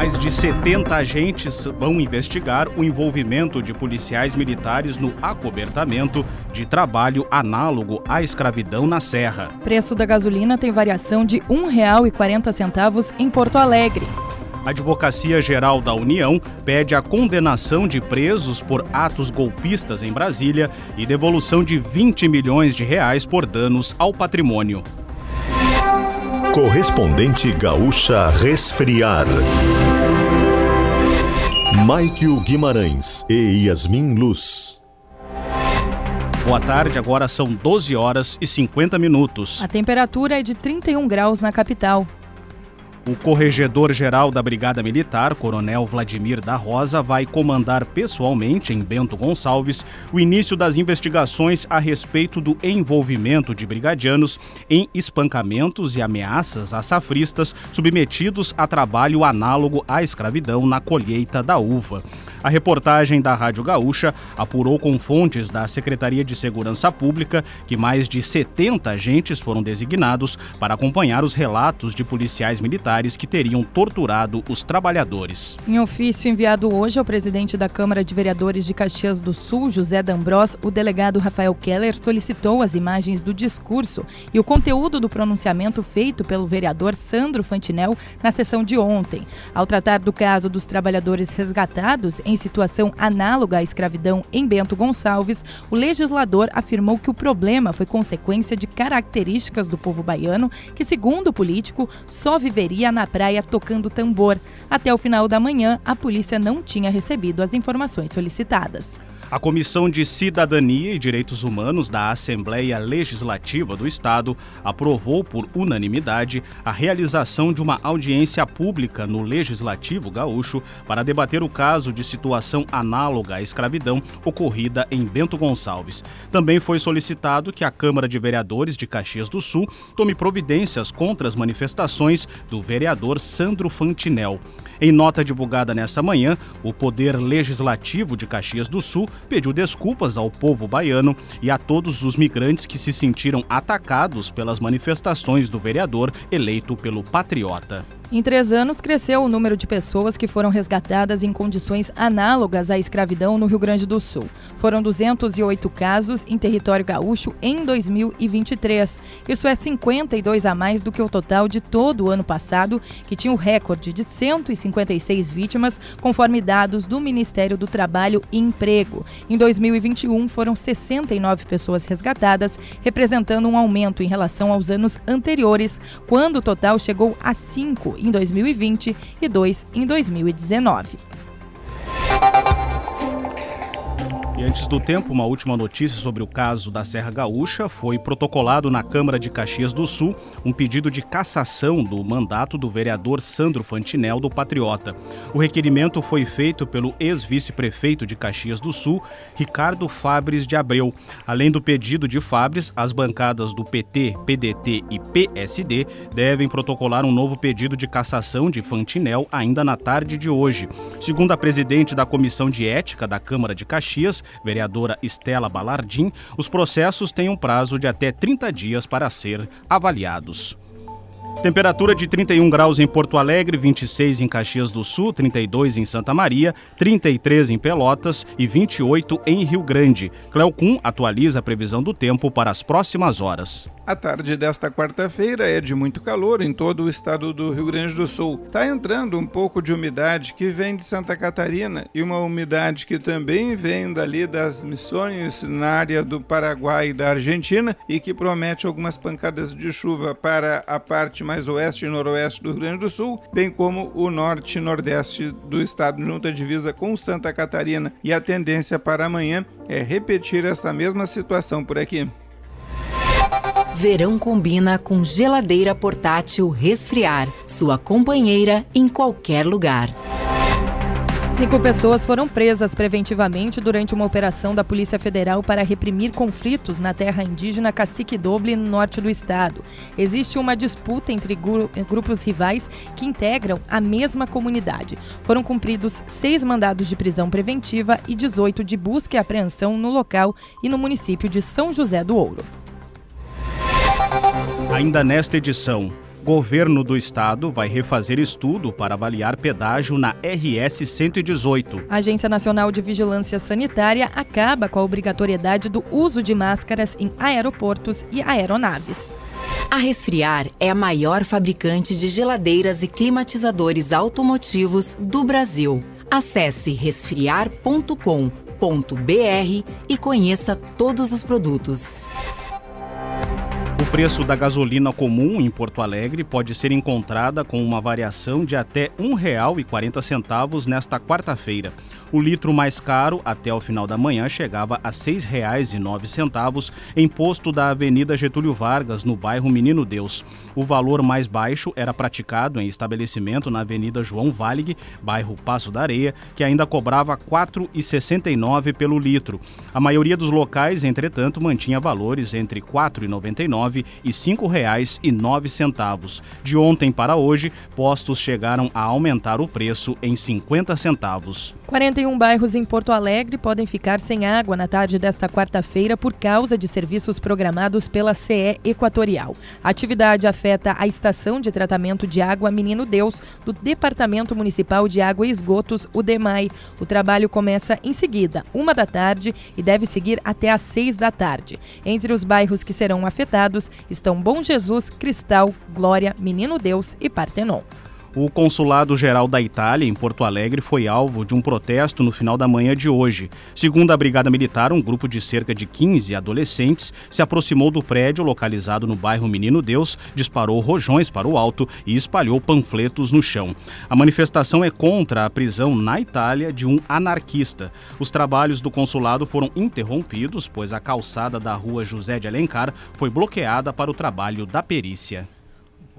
Mais de 70 agentes vão investigar o envolvimento de policiais militares no acobertamento de trabalho análogo à escravidão na Serra. Preço da gasolina tem variação de R$ 1,40 em Porto Alegre. A Advocacia Geral da União pede a condenação de presos por atos golpistas em Brasília e devolução de 20 milhões de reais por danos ao patrimônio. Correspondente Gaúcha Resfriar. Maikio Guimarães e Yasmin Luz. Boa tarde, agora são 12 horas e 50 minutos. A temperatura é de 31 graus na capital. O corregedor-geral da Brigada Militar, Coronel Vladimir da Rosa, vai comandar pessoalmente, em Bento Gonçalves, o início das investigações a respeito do envolvimento de brigadianos em espancamentos e ameaças a safristas submetidos a trabalho análogo à escravidão na colheita da uva. A reportagem da Rádio Gaúcha apurou com fontes da Secretaria de Segurança Pública que mais de 70 agentes foram designados para acompanhar os relatos de policiais militares que teriam torturado os trabalhadores. Em ofício enviado hoje ao presidente da Câmara de Vereadores de Caxias do Sul, José D'Ambros, o delegado Rafael Keller solicitou as imagens do discurso e o conteúdo do pronunciamento feito pelo vereador Sandro Fantinel na sessão de ontem. Ao tratar do caso dos trabalhadores resgatados em situação análoga à escravidão em Bento Gonçalves, o legislador afirmou que o problema foi consequência de características do povo baiano que, segundo o político, só viveria na praia tocando tambor. Até o final da manhã, a polícia não tinha recebido as informações solicitadas. A Comissão de Cidadania e Direitos Humanos da Assembleia Legislativa do Estado aprovou por unanimidade a realização de uma audiência pública no Legislativo Gaúcho para debater o caso de situação análoga à escravidão ocorrida em Bento Gonçalves. Também foi solicitado que a Câmara de Vereadores de Caxias do Sul tome providências contra as manifestações do vereador Sandro Fantinel. Em nota divulgada nesta manhã, o Poder Legislativo de Caxias do Sul pediu desculpas ao povo baiano e a todos os migrantes que se sentiram atacados pelas manifestações do vereador eleito pelo Patriota. Em três anos, cresceu o número de pessoas que foram resgatadas em condições análogas à escravidão no Rio Grande do Sul. Foram 208 casos em território gaúcho em 2023. Isso é 52 a mais do que o total de todo o ano passado, que tinha o recorde de 156 vítimas, conforme dados do Ministério do Trabalho e Emprego. Em 2021, foram 69 pessoas resgatadas, representando um aumento em relação aos anos anteriores, quando o total chegou a 5 em 2020 e 2 em 2019. E antes do tempo, uma última notícia sobre o caso da Serra Gaúcha. Foi protocolado na Câmara de Caxias do Sul um pedido de cassação do mandato do vereador Sandro Fantinel do Patriota. O requerimento foi feito pelo ex-vice-prefeito de Caxias do Sul, Ricardo Fabres de Abreu. Além do pedido de Fabres, as bancadas do PT, PDT e PSD devem protocolar um novo pedido de cassação de Fantinel ainda na tarde de hoje. Segundo a presidente da Comissão de Ética da Câmara de Caxias, vereadora Estela Balardim, os processos têm um prazo de até 30 dias para ser avaliados. Temperatura de 31 graus em Porto Alegre, 26 em Caxias do Sul, 32 em Santa Maria, 33 em Pelotas e 28 em Rio Grande. Cleocum atualiza a previsão do tempo para as próximas horas. A tarde desta quarta-feira é de muito calor em todo o estado do Rio Grande do Sul. Está entrando um pouco de umidade que vem de Santa Catarina e uma umidade que também vem dali das missões na área do Paraguai e da Argentina e que promete algumas pancadas de chuva para a parte mais oeste e noroeste do Rio Grande do Sul, bem como o norte e nordeste do estado, junto à divisa com Santa Catarina. E a tendência para amanhã é repetir essa mesma situação por aqui. Verão combina com geladeira portátil resfriar, sua companheira em qualquer lugar. Cinco pessoas foram presas preventivamente durante uma operação da Polícia Federal para reprimir conflitos na terra indígena Cacique Doble, no norte do estado. Existe uma disputa entre grupos rivais que integram a mesma comunidade. Foram cumpridos seis mandados de prisão preventiva e 18 de busca e apreensão no local e no município de São José do Ouro. Ainda nesta edição, Governo do Estado vai refazer estudo para avaliar pedágio na RS 118. A Agência Nacional de Vigilância Sanitária acaba com a obrigatoriedade do uso de máscaras em aeroportos e aeronaves. A Resfriar é a maior fabricante de geladeiras e climatizadores automotivos do Brasil. Acesse resfriar.com.br e conheça todos os produtos. O preço da gasolina comum em Porto Alegre pode ser encontrada com uma variação de até R$ 1,40 nesta quarta-feira. O litro mais caro, até o final da manhã, chegava a R$ 6,09 em posto da Avenida Getúlio Vargas, no bairro Menino Deus. O valor mais baixo era praticado em estabelecimento na Avenida João Valig, bairro Passo da Areia, que ainda cobrava R$ 4,69 pelo litro. A maioria dos locais, entretanto, mantinha valores entre R$ 4,99 R$ 5,09. De ontem para hoje, postos chegaram a aumentar o preço em 50 centavos. 41 bairros em Porto Alegre podem ficar sem água na tarde desta quarta-feira por causa de serviços programados pela CE Equatorial. A atividade afeta a estação de tratamento de água Menino Deus do Departamento Municipal de Água e Esgotos, o DEMAI. O trabalho começa em seguida, uma da tarde, e deve seguir até às seis da tarde. Entre os bairros que serão afetados, estão Bom Jesus, Cristal, Glória, Menino Deus e Partenon. O Consulado-Geral da Itália, em Porto Alegre, foi alvo de um protesto no final da manhã de hoje. Segundo a Brigada Militar, um grupo de cerca de 15 adolescentes se aproximou do prédio localizado no bairro Menino Deus, disparou rojões para o alto e espalhou panfletos no chão. A manifestação é contra a prisão na Itália de um anarquista. Os trabalhos do consulado foram interrompidos, pois a calçada da rua José de Alencar foi bloqueada para o trabalho da perícia.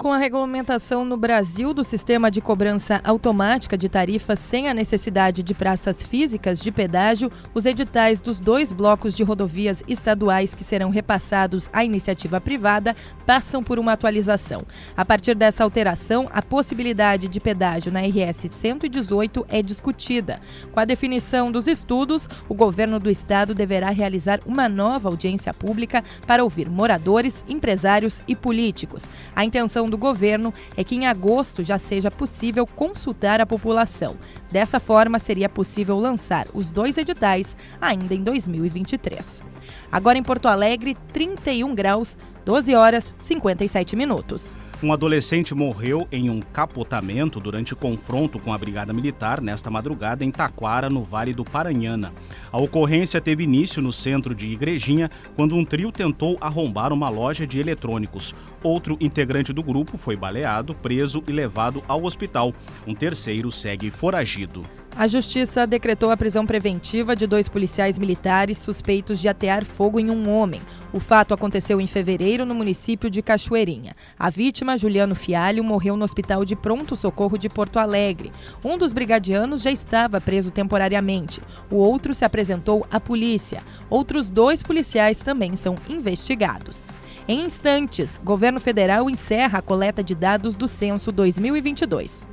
Com a regulamentação no Brasil do sistema de cobrança automática de tarifas sem a necessidade de praças físicas de pedágio, os editais dos dois blocos de rodovias estaduais que serão repassados à iniciativa privada passam por uma atualização. A partir dessa alteração, a possibilidade de pedágio na RS 118 é discutida. Com a definição dos estudos, o governo do estado deverá realizar uma nova audiência pública para ouvir moradores, empresários e políticos. A intenção do governo é que em agosto já seja possível consultar a população. Dessa forma, seria possível lançar os dois editais ainda em 2023. Agora em Porto Alegre, 31 graus, 12 horas 57 minutos. Um adolescente morreu em um capotamento durante confronto com a Brigada Militar nesta madrugada em Taquara, no Vale do Paranhana. A ocorrência teve início no centro de Igrejinha, quando um trio tentou arrombar uma loja de eletrônicos. Outro integrante do grupo foi baleado, preso e levado ao hospital. Um terceiro segue foragido. A Justiça decretou a prisão preventiva de dois policiais militares suspeitos de atear fogo em um homem. O fato aconteceu em fevereiro no município de Cachoeirinha. A vítima, Juliano Fialho, morreu no Hospital de Pronto Socorro de Porto Alegre. Um dos brigadianos já estava preso temporariamente. O outro se apresentou à polícia. Outros dois policiais também são investigados. Em instantes, governo federal encerra a coleta de dados do censo 2022.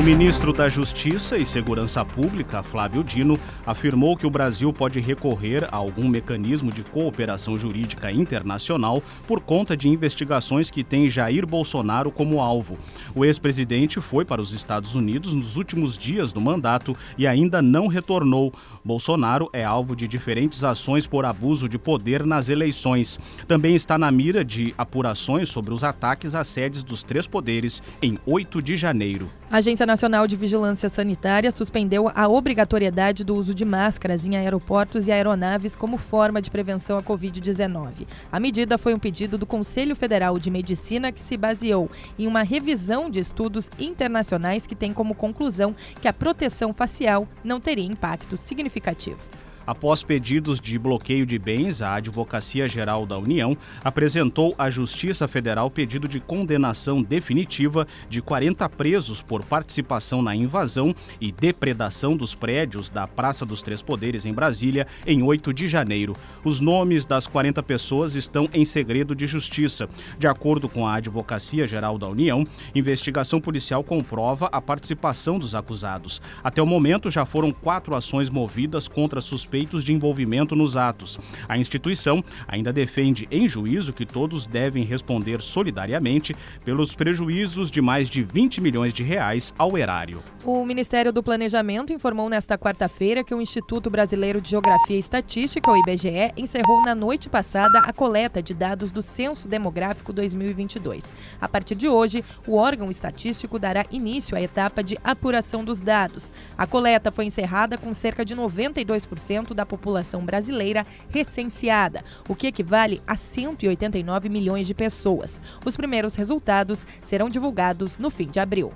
O ministro da Justiça e Segurança Pública, Flávio Dino, afirmou que o Brasil pode recorrer a algum mecanismo de cooperação jurídica internacional por conta de investigações que tem Jair Bolsonaro como alvo. O ex-presidente foi para os Estados Unidos nos últimos dias do mandato e ainda não retornou. Bolsonaro é alvo de diferentes ações por abuso de poder nas eleições. Também está na mira de apurações sobre os ataques às sedes dos três poderes em 8 de janeiro. A Agência Nacional de Vigilância Sanitária suspendeu a obrigatoriedade do uso de máscaras em aeroportos e aeronaves como forma de prevenção à Covid-19. A medida foi um pedido do Conselho Federal de Medicina que se baseou em uma revisão de estudos internacionais que tem como conclusão que a proteção facial não teria impacto significativo significativo. Após pedidos de bloqueio de bens, a Advocacia Geral da União apresentou à Justiça Federal pedido de condenação definitiva de 40 presos por participação na invasão e depredação dos prédios da Praça dos Três Poderes em Brasília em 8 de janeiro. Os nomes das 40 pessoas estão em segredo de justiça. De acordo com a Advocacia Geral da União, investigação policial comprova a participação dos acusados. Até o momento já foram quatro ações movidas contra suspeitos suspeitos de envolvimento nos atos. A instituição ainda defende em juízo que todos devem responder solidariamente pelos prejuízos de mais de 20 milhões de reais ao erário. O Ministério do Planejamento informou nesta quarta-feira que o Instituto Brasileiro de Geografia e Estatística, o IBGE, encerrou na noite passada a coleta de dados do Censo Demográfico 2022. A partir de hoje, o órgão estatístico dará início à etapa de apuração dos dados. A coleta foi encerrada com cerca de 92% da população brasileira recenseada, o que equivale a 189 milhões de pessoas. Os primeiros resultados serão divulgados no fim de abril.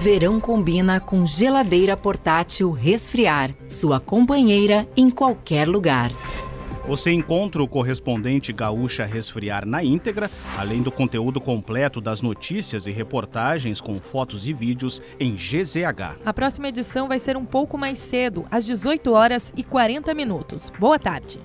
Verão combina com geladeira portátil resfriar, sua companheira em qualquer lugar. Você encontra o correspondente Gaúcha Resfriar na íntegra, além do conteúdo completo das notícias e reportagens com fotos e vídeos em GZH. A próxima edição vai ser um pouco mais cedo, às 18 horas e 40 minutos. Boa tarde.